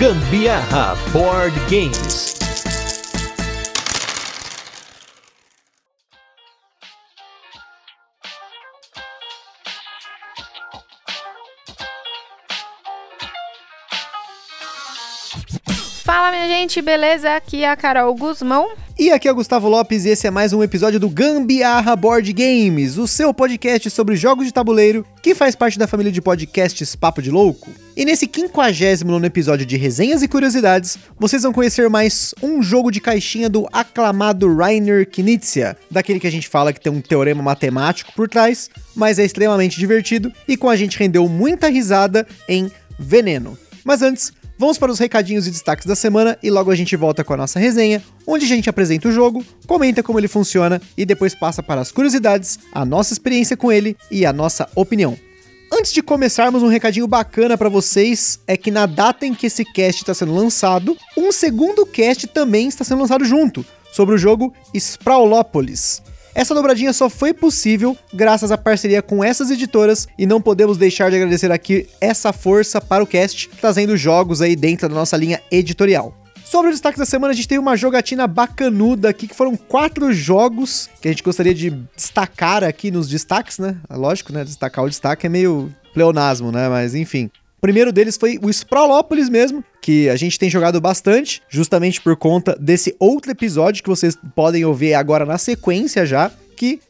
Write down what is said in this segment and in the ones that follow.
Gambiarra Board Games. Fala minha gente, beleza? Aqui é a Carol Guzmão. E aqui é o Gustavo Lopes e esse é mais um episódio do Gambiarra Board Games, o seu podcast sobre jogos de tabuleiro que faz parte da família de podcasts Papo de Louco. E nesse 59 episódio de resenhas e curiosidades, vocês vão conhecer mais um jogo de caixinha do aclamado Rainer Knizia, daquele que a gente fala que tem um teorema matemático por trás, mas é extremamente divertido e com a gente rendeu muita risada em Veneno. Mas antes, Vamos para os recadinhos e destaques da semana e logo a gente volta com a nossa resenha, onde a gente apresenta o jogo, comenta como ele funciona e depois passa para as curiosidades, a nossa experiência com ele e a nossa opinião. Antes de começarmos, um recadinho bacana para vocês é que na data em que esse cast está sendo lançado, um segundo cast também está sendo lançado junto, sobre o jogo Sprawlopolis. Essa dobradinha só foi possível graças à parceria com essas editoras e não podemos deixar de agradecer aqui essa força para o cast, trazendo jogos aí dentro da nossa linha editorial. Sobre os destaques da semana, a gente tem uma jogatina bacanuda aqui, que foram quatro jogos que a gente gostaria de destacar aqui nos destaques, né? Lógico, né? Destacar o destaque é meio pleonasmo, né? Mas enfim. O primeiro deles foi o Sprawlopolis mesmo, que a gente tem jogado bastante, justamente por conta desse outro episódio que vocês podem ouvir agora na sequência já,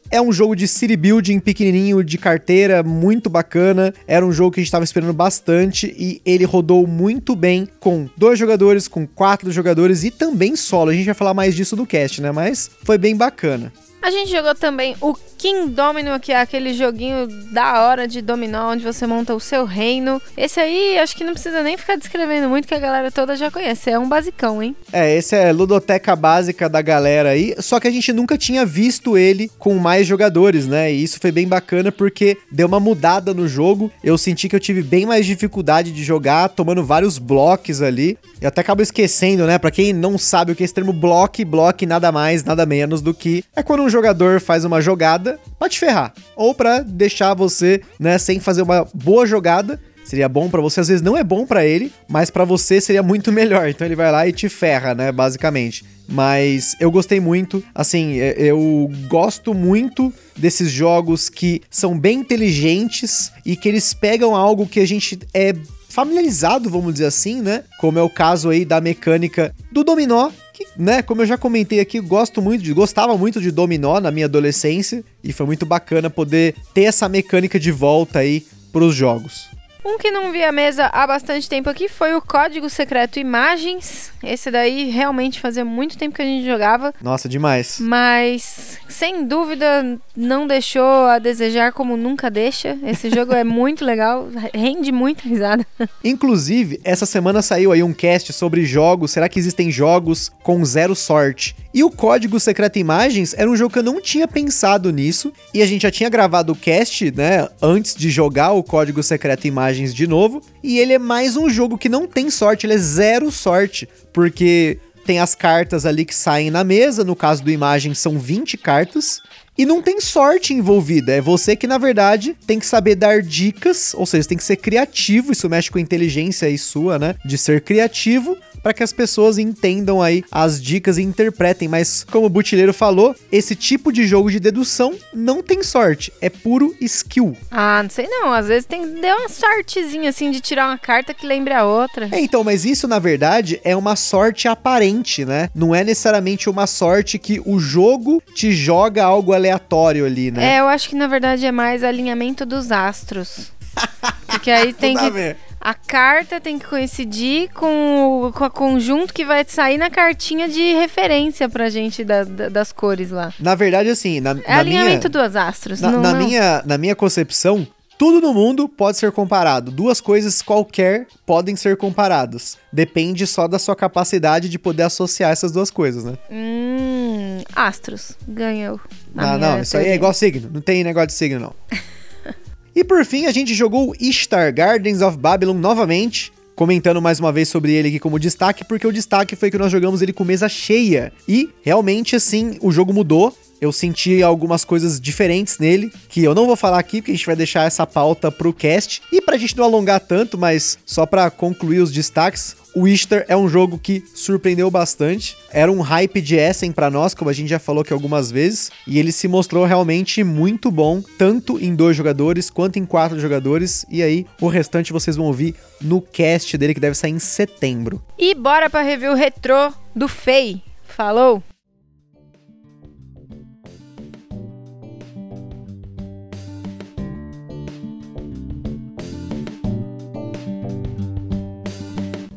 é um jogo de city building pequenininho, de carteira, muito bacana. Era um jogo que a gente estava esperando bastante e ele rodou muito bem com dois jogadores, com quatro jogadores e também solo. A gente vai falar mais disso no cast, né? Mas foi bem bacana. A gente jogou também o King Domino, que é aquele joguinho da hora de dominó, onde você monta o seu reino. Esse aí, acho que não precisa nem ficar descrevendo muito, que a galera toda já conhece. É um basicão, hein? É, esse é ludoteca básica da galera aí. Só que a gente nunca tinha visto ele com mais jogadores, né? E isso foi bem bacana porque deu uma mudada no jogo. Eu senti que eu tive bem mais dificuldade de jogar, tomando vários blocos ali. Eu até acabo esquecendo, né? Pra quem não sabe o que é esse termo block, block nada mais, nada menos do que é quando um jogador faz uma jogada pra te ferrar. Ou pra deixar você, né, sem fazer uma boa jogada. Seria bom para você, às vezes não é bom para ele, mas para você seria muito melhor. Então ele vai lá e te ferra, né, basicamente. Mas eu gostei muito, assim, eu gosto muito desses jogos que são bem inteligentes e que eles pegam algo que a gente é familiarizado, vamos dizer assim, né? Como é o caso aí da mecânica do dominó, que, né, como eu já comentei aqui, gosto muito de, gostava muito de dominó na minha adolescência e foi muito bacana poder ter essa mecânica de volta aí para os jogos. Um que não vi a mesa há bastante tempo aqui foi o Código Secreto Imagens. Esse daí realmente fazia muito tempo que a gente jogava. Nossa, demais. Mas, sem dúvida, não deixou a desejar como nunca deixa. Esse jogo é muito legal, rende muita risada. Inclusive, essa semana saiu aí um cast sobre jogos. Será que existem jogos com zero sorte? E o Código Secreto Imagens era um jogo que eu não tinha pensado nisso. E a gente já tinha gravado o cast, né? Antes de jogar o Código Secreto Imagens imagens de novo. E ele é mais um jogo que não tem sorte, ele é zero sorte, porque tem as cartas ali que saem na mesa, no caso do imagem são 20 cartas. E não tem sorte envolvida, é você que na verdade tem que saber dar dicas, ou seja, tem que ser criativo, isso mexe com a inteligência aí sua, né? De ser criativo para que as pessoas entendam aí as dicas e interpretem. Mas, como o Butileiro falou, esse tipo de jogo de dedução não tem sorte, é puro skill. Ah, não sei não. Às vezes tem deu uma sortezinha assim de tirar uma carta que lembre a outra. É, então, mas isso na verdade é uma sorte aparente, né? Não é necessariamente uma sorte que o jogo te joga algo aleatório ali, né? É, eu acho que na verdade é mais alinhamento dos astros. Porque aí tem que. A carta tem que coincidir com o, com a conjunto que vai sair na cartinha de referência pra gente da, da, das cores lá. Na verdade, assim, na, é na alinhamento minha, dos astros. Na, não, na não. Minha, na minha concepção, tudo no mundo pode ser comparado. Duas coisas qualquer podem ser comparadas. Depende só da sua capacidade de poder associar essas duas coisas, né? Hum, astros. Ganhou. Ah, não, isso aí é igual signo. Não tem negócio de signo, não. E por fim, a gente jogou Ishtar Gardens of Babylon novamente, comentando mais uma vez sobre ele aqui como destaque, porque o destaque foi que nós jogamos ele com mesa cheia. E realmente, assim, o jogo mudou. Eu senti algumas coisas diferentes nele, que eu não vou falar aqui, porque a gente vai deixar essa pauta pro cast. E pra gente não alongar tanto, mas só pra concluir os destaques, o Easter é um jogo que surpreendeu bastante. Era um hype de Essen para nós, como a gente já falou aqui algumas vezes, e ele se mostrou realmente muito bom, tanto em dois jogadores quanto em quatro jogadores. E aí, o restante vocês vão ouvir no cast dele que deve sair em setembro. E bora para review retrô do Fei. Falou!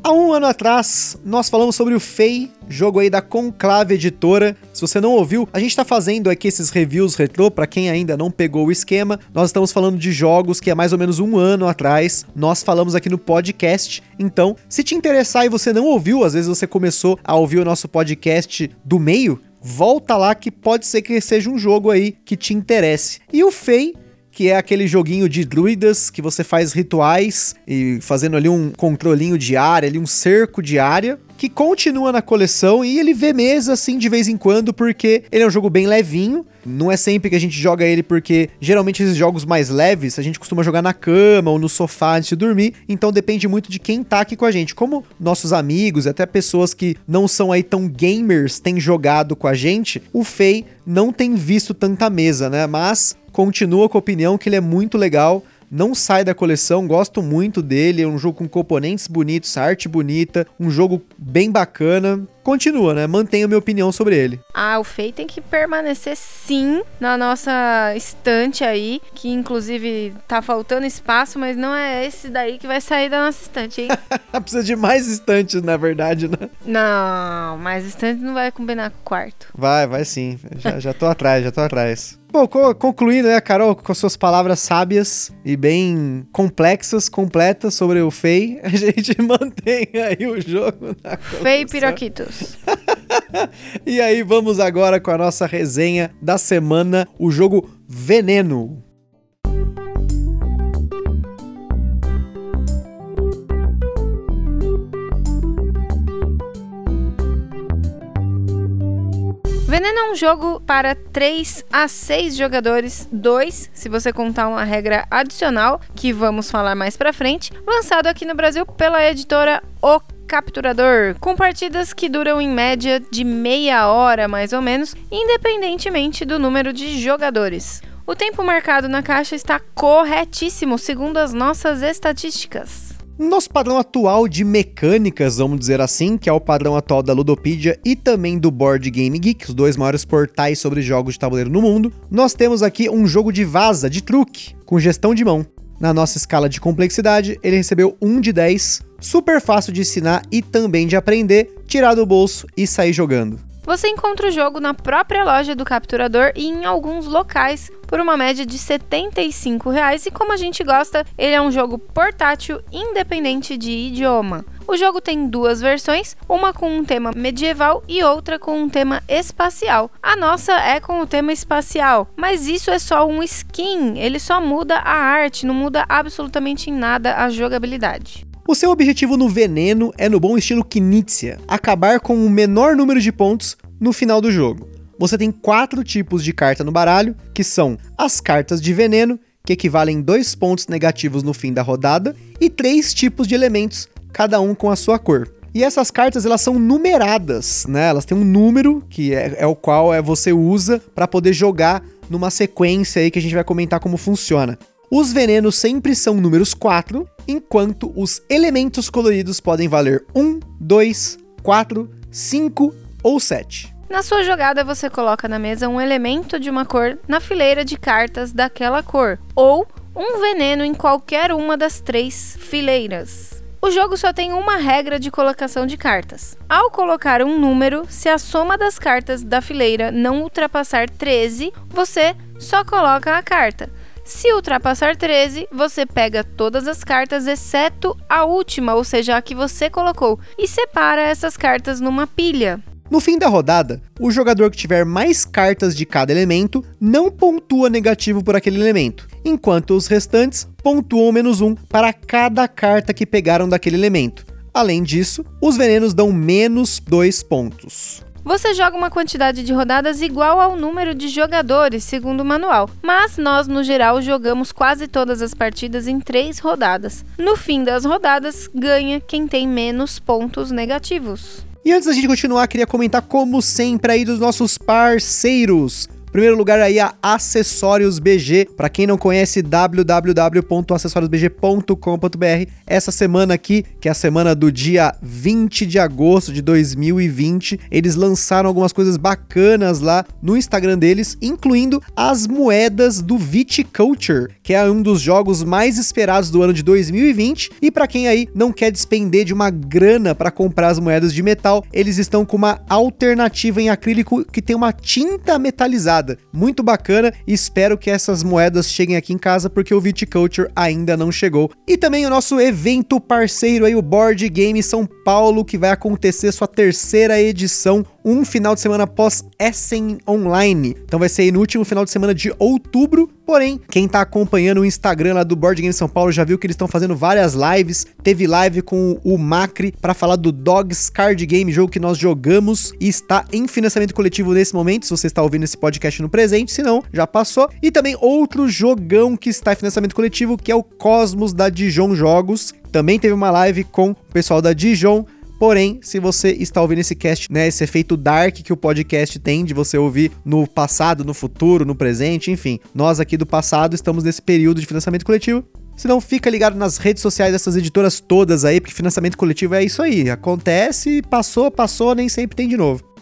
Há um ano atrás, nós falamos sobre o Fei, jogo aí da Conclave Editora. Se você não ouviu, a gente está fazendo aqui esses reviews retrô, para quem ainda não pegou o esquema. Nós estamos falando de jogos que há mais ou menos um ano atrás nós falamos aqui no podcast. Então, se te interessar e você não ouviu, às vezes você começou a ouvir o nosso podcast do meio, volta lá que pode ser que seja um jogo aí que te interesse. E o Fei que é aquele joguinho de druidas que você faz rituais e fazendo ali um controlinho de área, ali um cerco de área que continua na coleção e ele vê mesa assim de vez em quando porque ele é um jogo bem levinho. Não é sempre que a gente joga ele porque geralmente esses jogos mais leves a gente costuma jogar na cama ou no sofá antes de dormir, então depende muito de quem tá aqui com a gente. Como nossos amigos até pessoas que não são aí tão gamers têm jogado com a gente, o Fei não tem visto tanta mesa, né? Mas continua com a opinião que ele é muito legal. Não sai da coleção, gosto muito dele. É um jogo com componentes bonitos, arte bonita, um jogo bem bacana continua, né? Mantenho minha opinião sobre ele. Ah, o Fei tem que permanecer sim na nossa estante aí, que inclusive tá faltando espaço, mas não é esse daí que vai sair da nossa estante, hein? Precisa de mais estantes, na verdade, né? Não, mais estantes não vai combinar com o quarto. Vai, vai sim. Já, já tô atrás, já tô atrás. Bom, concluindo, né, Carol, com suas palavras sábias e bem complexas, completas sobre o Fei, a gente mantém aí o jogo na Fei Piroquitos. e aí, vamos agora com a nossa resenha da semana, o jogo Veneno. Veneno é um jogo para 3 a 6 jogadores, 2 se você contar uma regra adicional, que vamos falar mais pra frente, lançado aqui no Brasil pela editora O capturador, com partidas que duram em média de meia hora mais ou menos, independentemente do número de jogadores. O tempo marcado na caixa está corretíssimo, segundo as nossas estatísticas. Nosso padrão atual de mecânicas, vamos dizer assim, que é o padrão atual da Ludopedia e também do Board Game Geek, os dois maiores portais sobre jogos de tabuleiro no mundo, nós temos aqui um jogo de vaza, de truque, com gestão de mão. Na nossa escala de complexidade, ele recebeu 1 de 10, super fácil de ensinar e também de aprender, tirar do bolso e sair jogando. Você encontra o jogo na própria loja do capturador e em alguns locais por uma média de 75 reais, e como a gente gosta, ele é um jogo portátil independente de idioma. O jogo tem duas versões, uma com um tema medieval e outra com um tema espacial. A nossa é com o tema espacial, mas isso é só um skin, ele só muda a arte, não muda absolutamente em nada a jogabilidade. O seu objetivo no veneno é, no bom estilo Knizia, acabar com o menor número de pontos no final do jogo. Você tem quatro tipos de carta no baralho, que são as cartas de veneno, que equivalem dois pontos negativos no fim da rodada, e três tipos de elementos, cada um com a sua cor. E essas cartas elas são numeradas, né? Elas têm um número que é, é o qual é, você usa para poder jogar numa sequência aí que a gente vai comentar como funciona. Os venenos sempre são números 4, enquanto os elementos coloridos podem valer 1, 2, 4, 5 ou 7. Na sua jogada, você coloca na mesa um elemento de uma cor na fileira de cartas daquela cor, ou um veneno em qualquer uma das três fileiras. O jogo só tem uma regra de colocação de cartas. Ao colocar um número, se a soma das cartas da fileira não ultrapassar 13, você só coloca a carta. Se ultrapassar 13, você pega todas as cartas exceto a última, ou seja, a que você colocou, e separa essas cartas numa pilha. No fim da rodada, o jogador que tiver mais cartas de cada elemento não pontua negativo por aquele elemento, enquanto os restantes pontuam menos um para cada carta que pegaram daquele elemento. Além disso, os venenos dão menos dois pontos. Você joga uma quantidade de rodadas igual ao número de jogadores, segundo o manual, mas nós, no geral, jogamos quase todas as partidas em três rodadas. No fim das rodadas, ganha quem tem menos pontos negativos. E antes da gente continuar, queria comentar, como sempre, aí dos nossos parceiros. Primeiro lugar aí a Acessórios BG. Para quem não conhece, www.acessoriosbg.com.br. Essa semana aqui, que é a semana do dia 20 de agosto de 2020, eles lançaram algumas coisas bacanas lá no Instagram deles, incluindo as moedas do Viticulture, que é um dos jogos mais esperados do ano de 2020. E para quem aí não quer despender de uma grana para comprar as moedas de metal, eles estão com uma alternativa em acrílico que tem uma tinta metalizada muito bacana e espero que essas moedas cheguem aqui em casa porque o Viticulture ainda não chegou. E também o nosso evento parceiro aí, o Board Game São Paulo, que vai acontecer sua terceira edição um final de semana pós Essen Online. Então vai ser no último final de semana de outubro. Porém, quem tá acompanhando o Instagram lá do Board Game São Paulo já viu que eles estão fazendo várias lives. Teve live com o Macri para falar do Dogs Card Game, jogo que nós jogamos e está em financiamento coletivo nesse momento. Se você está ouvindo esse podcast no presente, se não, já passou. E também outro jogão que está em financiamento coletivo, que é o Cosmos da Dijon Jogos. Também teve uma live com o pessoal da Dijon Porém, se você está ouvindo esse cast, né, esse efeito dark que o podcast tem de você ouvir no passado, no futuro, no presente, enfim, nós aqui do passado estamos nesse período de financiamento coletivo. Se não, fica ligado nas redes sociais dessas editoras todas aí, porque financiamento coletivo é isso aí. Acontece, passou, passou, nem sempre tem de novo.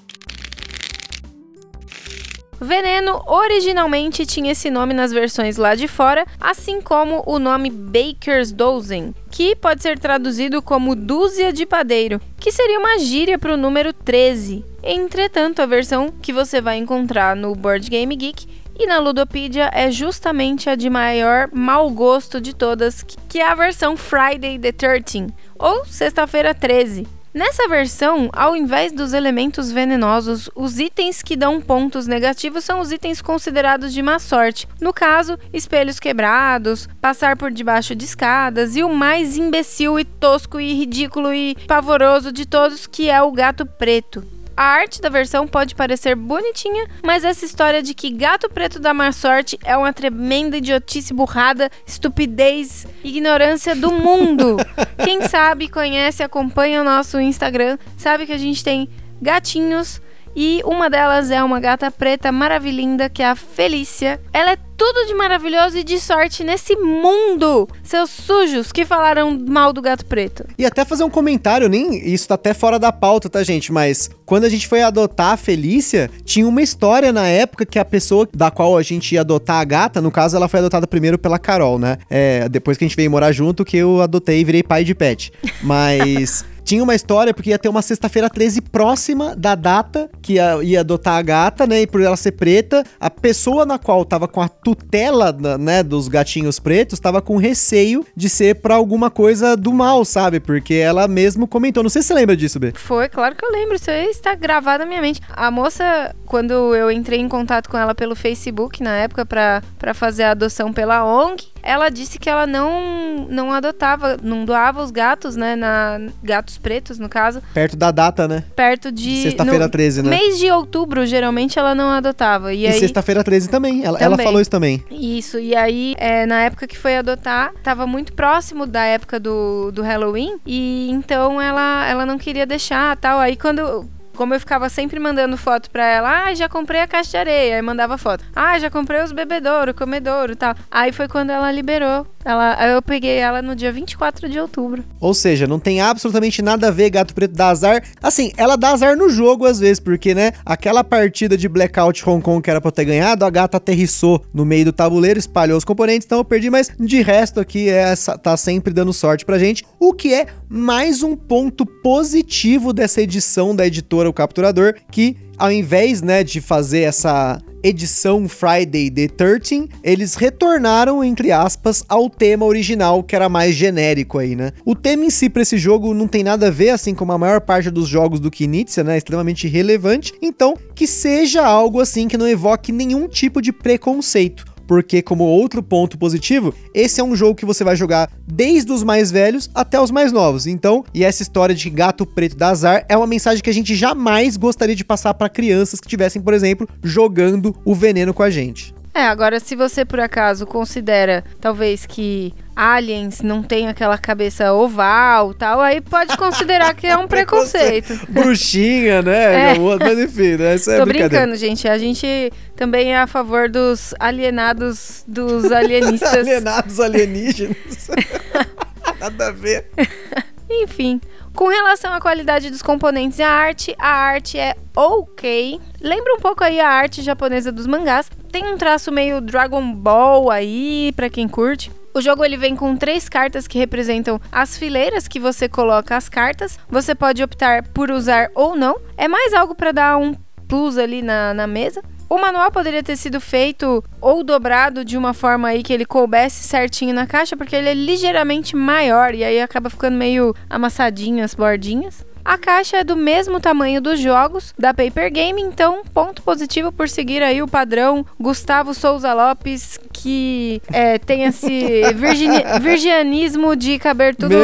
Veneno originalmente tinha esse nome nas versões lá de fora, assim como o nome Baker's Dozen, que pode ser traduzido como dúzia de padeiro, que seria uma gíria para o número 13. Entretanto, a versão que você vai encontrar no Board Game Geek e na Ludopedia é justamente a de maior mau gosto de todas, que é a versão Friday the 13, ou Sexta-feira 13. Nessa versão, ao invés dos elementos venenosos, os itens que dão pontos negativos são os itens considerados de má sorte. No caso, espelhos quebrados, passar por debaixo de escadas e o mais imbecil e tosco e ridículo e pavoroso de todos, que é o gato preto. A arte da versão pode parecer bonitinha, mas essa história de que gato preto dá má sorte é uma tremenda idiotice burrada, estupidez, ignorância do mundo. Quem sabe, conhece, acompanha o nosso Instagram, sabe que a gente tem gatinhos e uma delas é uma gata preta maravilhinda que é a Felícia. Ela é tudo de maravilhoso e de sorte nesse mundo. Seus sujos que falaram mal do gato preto. E até fazer um comentário, nem isso tá até fora da pauta, tá, gente? Mas quando a gente foi adotar a Felícia, tinha uma história na época que a pessoa da qual a gente ia adotar a gata, no caso, ela foi adotada primeiro pela Carol, né? É, depois que a gente veio morar junto, que eu adotei e virei pai de pet. Mas. Tinha uma história porque ia ter uma sexta-feira 13 próxima da data que ia, ia, adotar a gata, né? E por ela ser preta, a pessoa na qual tava com a tutela, né, dos gatinhos pretos, tava com receio de ser pra alguma coisa do mal, sabe? Porque ela mesmo comentou. Não sei se você lembra disso, B. Foi, claro que eu lembro. Isso aí está gravado na minha mente. A moça, quando eu entrei em contato com ela pelo Facebook na época para fazer a adoção pela ONG, ela disse que ela não, não adotava, não doava os gatos, né? Na, gatos pretos, no caso. Perto da data, né? Perto de. Sexta-feira 13, né? Mês de outubro, geralmente, ela não adotava. E, e aí... sexta-feira 13 também. Ela, também. ela falou isso também. Isso. E aí, é, na época que foi adotar, tava muito próximo da época do, do Halloween. E então ela, ela não queria deixar tal. Aí quando como eu ficava sempre mandando foto pra ela, ah, já comprei a caixa de areia, aí mandava foto. Ah, já comprei os bebedouro, comedouro e tal. Aí foi quando ela liberou. Ela, eu peguei ela no dia 24 de outubro. Ou seja, não tem absolutamente nada a ver gato preto dar azar. Assim, ela dá azar no jogo às vezes, porque, né, aquela partida de Blackout Hong Kong que era pra eu ter ganhado, a gata aterrissou no meio do tabuleiro, espalhou os componentes, então eu perdi, mas de resto aqui é, tá sempre dando sorte pra gente. O que é mais um ponto positivo dessa edição da editora o capturador, que ao invés, né, de fazer essa edição Friday the 13, eles retornaram, entre aspas, ao tema original, que era mais genérico aí, né? O tema em si para esse jogo não tem nada a ver, assim como a maior parte dos jogos do Knizia, né? Extremamente relevante. Então, que seja algo assim que não evoque nenhum tipo de preconceito porque, como outro ponto positivo, esse é um jogo que você vai jogar desde os mais velhos até os mais novos. Então, e essa história de gato preto da azar é uma mensagem que a gente jamais gostaria de passar para crianças que tivessem, por exemplo, jogando o veneno com a gente. É, agora se você por acaso considera talvez que aliens não tem aquela cabeça oval tal, aí pode considerar que é um preconceito. Bruxinha, né? É. Mas enfim, né? Isso é Tô brincando, gente. A gente também é a favor dos alienados dos alienistas. alienados alienígenas. Nada a ver. Enfim, com relação à qualidade dos componentes e a arte, a arte é ok. Lembra um pouco aí a arte japonesa dos mangás. Tem um traço meio Dragon Ball aí, para quem curte. O jogo ele vem com três cartas que representam as fileiras que você coloca as cartas. Você pode optar por usar ou não. É mais algo para dar um plus ali na, na mesa. O manual poderia ter sido feito ou dobrado de uma forma aí que ele coubesse certinho na caixa, porque ele é ligeiramente maior e aí acaba ficando meio amassadinho as bordinhas. A caixa é do mesmo tamanho dos jogos da Paper Game, então ponto positivo por seguir aí o padrão Gustavo Souza Lopes, que é, tem esse virgianismo de caber tudo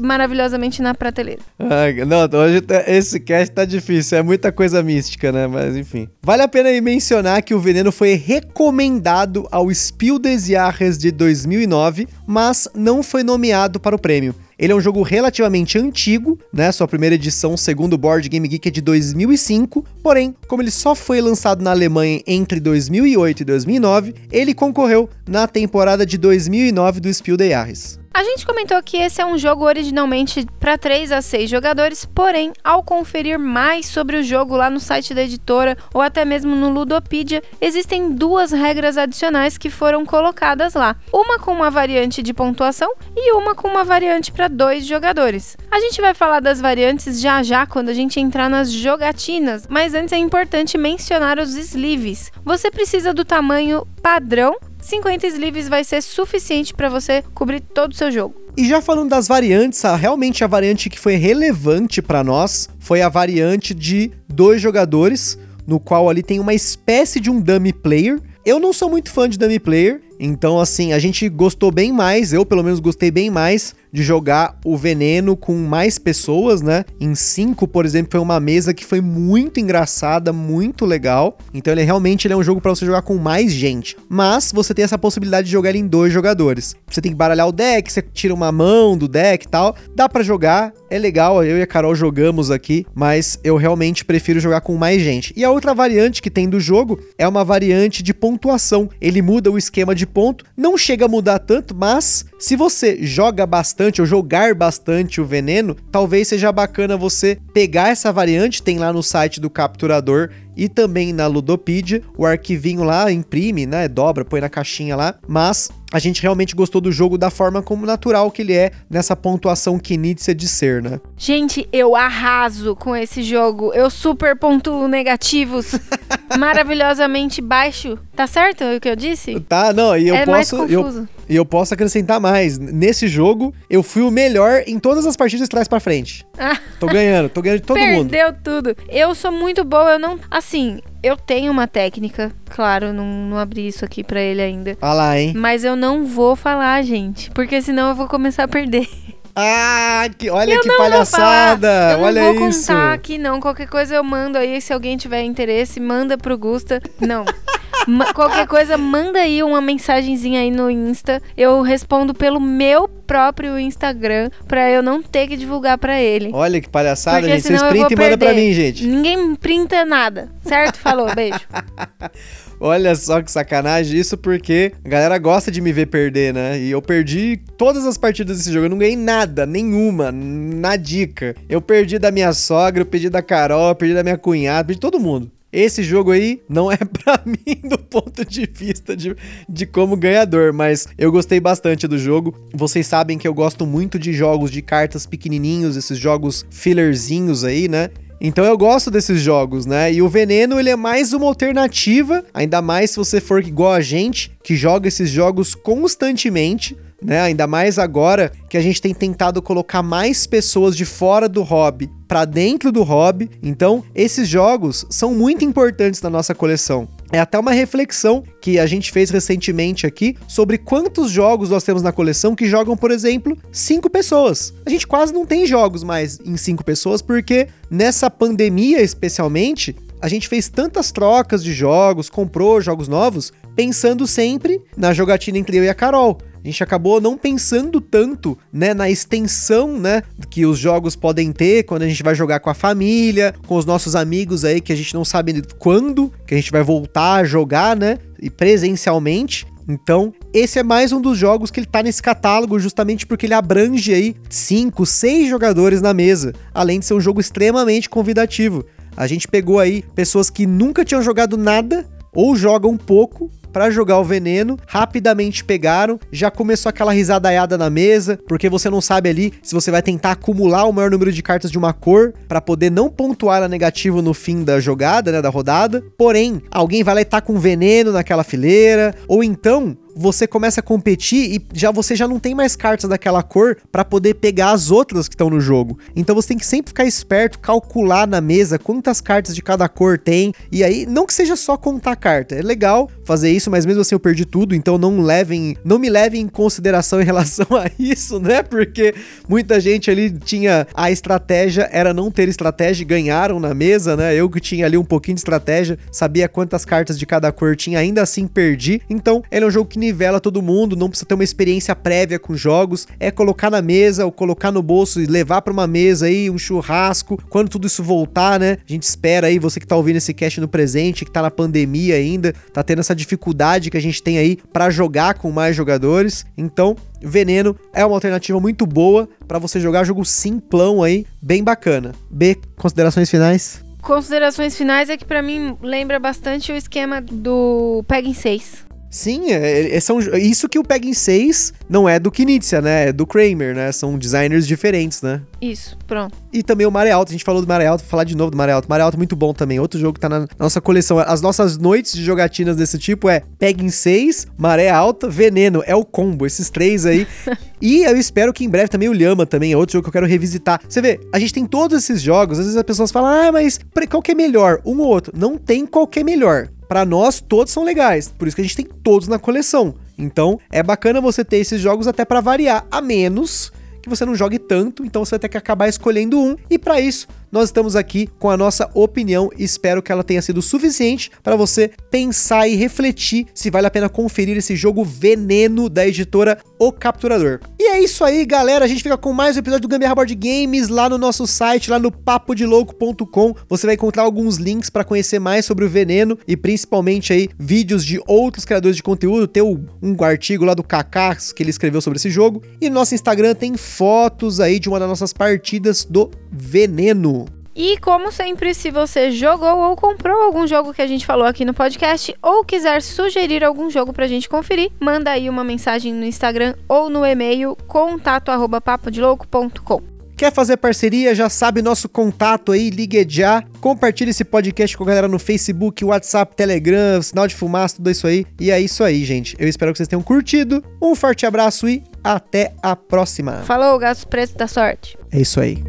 maravilhosamente na prateleira. Ai, não, hoje tá, esse cast tá difícil, é muita coisa mística, né? Mas enfim. Vale a pena mencionar que o veneno foi recomendado ao Spiel des Jahres de 2009, mas não foi nomeado para o prêmio. Ele é um jogo relativamente antigo, né? Sua primeira edição, segundo o Board Game Geek, é de 2005. Porém, como ele só foi lançado na Alemanha entre 2008 e 2009, ele concorreu na temporada de 2009 do Spiel des Jahres. A gente comentou que esse é um jogo originalmente para 3 a 6 jogadores, porém, ao conferir mais sobre o jogo lá no site da editora ou até mesmo no Ludopedia, existem duas regras adicionais que foram colocadas lá. Uma com uma variante de pontuação e uma com uma variante para dois jogadores. A gente vai falar das variantes já já quando a gente entrar nas jogatinas, mas antes é importante mencionar os sleeves. Você precisa do tamanho padrão 50 sleeves vai ser suficiente para você cobrir todo o seu jogo. E já falando das variantes, a, realmente a variante que foi relevante para nós foi a variante de dois jogadores, no qual ali tem uma espécie de um dummy player. Eu não sou muito fã de dummy player, então assim, a gente gostou bem mais, eu pelo menos gostei bem mais de jogar o veneno com mais pessoas, né? Em 5, por exemplo, foi uma mesa que foi muito engraçada, muito legal. Então ele realmente ele é um jogo para você jogar com mais gente. Mas você tem essa possibilidade de jogar ele em dois jogadores. Você tem que baralhar o deck, você tira uma mão do deck e tal. Dá para jogar, é legal, eu e a Carol jogamos aqui, mas eu realmente prefiro jogar com mais gente. E a outra variante que tem do jogo é uma variante de pontuação. Ele muda o esquema de ponto, não chega a mudar tanto, mas se você joga bastante ou jogar bastante o veneno, talvez seja bacana você pegar essa variante, tem lá no site do capturador e também na Ludopedia, o arquivinho lá imprime, né, dobra, põe na caixinha lá, mas a gente realmente gostou do jogo da forma como natural que ele é nessa pontuação Knizia de ser, né? Gente, eu arraso com esse jogo. Eu super pontuo negativos. maravilhosamente baixo. Tá certo o que eu disse? Tá, não, e eu é posso. Eu, e eu posso acrescentar mais. Nesse jogo, eu fui o melhor em todas as partidas de trás para frente. Ah. Tô ganhando, tô ganhando de todo Perdeu mundo. Perdeu tudo. Eu sou muito boa, eu não. Assim, eu tenho uma técnica, claro, não, não abri isso aqui pra ele ainda. Fala, hein? Mas eu não vou falar, gente, porque senão eu vou começar a perder. Ah, que, olha eu que palhaçada! eu olha não vou isso. contar aqui, não. Qualquer coisa eu mando aí. Se alguém tiver interesse, manda pro Gusta. Não. Qualquer coisa, manda aí uma mensagenzinha aí no Insta. Eu respondo pelo meu próprio Instagram pra eu não ter que divulgar pra ele. Olha que palhaçada, Porque gente. Vocês printam e mandam pra mim, gente. Ninguém printa nada. Certo? Falou, beijo. Olha só que sacanagem. Isso porque a galera gosta de me ver perder, né? E eu perdi todas as partidas desse jogo. Eu não ganhei nada, nenhuma, na dica. Eu perdi da minha sogra, eu perdi da Carol, eu perdi da minha cunhada, perdi todo mundo. Esse jogo aí não é para mim do ponto de vista de, de como ganhador, mas eu gostei bastante do jogo. Vocês sabem que eu gosto muito de jogos de cartas pequenininhos, esses jogos fillerzinhos aí, né? Então eu gosto desses jogos, né? E o Veneno, ele é mais uma alternativa, ainda mais se você for igual a gente, que joga esses jogos constantemente, né? Ainda mais agora que a gente tem tentado colocar mais pessoas de fora do hobby para dentro do hobby. Então, esses jogos são muito importantes na nossa coleção. é até uma reflexão que a gente fez recentemente aqui sobre quantos jogos nós temos na coleção que jogam, por exemplo, cinco pessoas. A gente quase não tem jogos mais em cinco pessoas porque nessa pandemia especialmente a gente fez tantas trocas de jogos, comprou jogos novos, pensando sempre na jogatina entre eu e a Carol. A gente acabou não pensando tanto, né, na extensão, né, que os jogos podem ter quando a gente vai jogar com a família, com os nossos amigos aí que a gente não sabe quando que a gente vai voltar a jogar, né, e presencialmente. Então, esse é mais um dos jogos que ele tá nesse catálogo justamente porque ele abrange aí 5, 6 jogadores na mesa, além de ser um jogo extremamente convidativo. A gente pegou aí pessoas que nunca tinham jogado nada ou jogam pouco para jogar o veneno, rapidamente pegaram, já começou aquela risadaiada na mesa, porque você não sabe ali se você vai tentar acumular o maior número de cartas de uma cor para poder não pontuar a negativo no fim da jogada, né, da rodada. Porém, alguém vai lá e tá com veneno naquela fileira, ou então você começa a competir e já você já não tem mais cartas daquela cor para poder pegar as outras que estão no jogo. Então você tem que sempre ficar esperto, calcular na mesa quantas cartas de cada cor tem. E aí, não que seja só contar carta, é legal fazer isso, mas mesmo assim eu perdi tudo, então não levem, não me levem em consideração em relação a isso, né? Porque muita gente ali tinha a estratégia era não ter estratégia e ganharam na mesa, né? Eu que tinha ali um pouquinho de estratégia, sabia quantas cartas de cada cor tinha, ainda assim perdi. Então, ele é um jogo que nivela todo mundo, não precisa ter uma experiência prévia com jogos, é colocar na mesa ou colocar no bolso e levar para uma mesa aí, um churrasco, quando tudo isso voltar, né? A gente espera aí, você que tá ouvindo esse cast no presente, que tá na pandemia ainda, tá tendo essa dificuldade que a gente tem aí para jogar com mais jogadores. Então, Veneno é uma alternativa muito boa para você jogar jogo simplão aí, bem bacana. B, considerações finais? Considerações finais é que para mim lembra bastante o esquema do Pegging 6. Sim, é, é, são, isso que o Peg em 6 não é do Knizia, né? É do Kramer, né? São designers diferentes, né? Isso, pronto. E também o Maré Alto, a gente falou do Maré Alto, vou falar de novo do Maré Alto. Maré Alto é muito bom também, outro jogo que tá na nossa coleção. As nossas noites de jogatinas desse tipo é Peg em 6, Maré Alta, Veneno, é o combo, esses três aí. e eu espero que em breve também o Lhama também é outro jogo que eu quero revisitar. Você vê, a gente tem todos esses jogos, às vezes as pessoas falam, ah, mas qual que é melhor? Um ou outro. Não tem qual que é melhor para nós todos são legais, por isso que a gente tem todos na coleção. Então, é bacana você ter esses jogos até para variar, a menos que você não jogue tanto, então você vai ter que acabar escolhendo um. E para isso, nós estamos aqui com a nossa opinião espero que ela tenha sido suficiente para você pensar e refletir se vale a pena conferir esse jogo veneno da editora O Capturador. E é isso aí, galera. A gente fica com mais um episódio do Gambiarra Board Games lá no nosso site, lá no papodelouco.com. Você vai encontrar alguns links para conhecer mais sobre o veneno e principalmente aí vídeos de outros criadores de conteúdo. Tem um artigo lá do Kaká que ele escreveu sobre esse jogo. E no nosso Instagram tem fotos aí de uma das nossas partidas do veneno. E como sempre, se você jogou ou comprou algum jogo que a gente falou aqui no podcast ou quiser sugerir algum jogo pra gente conferir, manda aí uma mensagem no Instagram ou no e-mail contato@papodelouco.com. Quer fazer parceria? Já sabe nosso contato aí, ligue já. Compartilhe esse podcast com a galera no Facebook, WhatsApp, Telegram, sinal de fumaça, tudo isso aí. E é isso aí, gente. Eu espero que vocês tenham curtido. Um forte abraço e até a próxima. Falou, gatos pretos da sorte. É isso aí.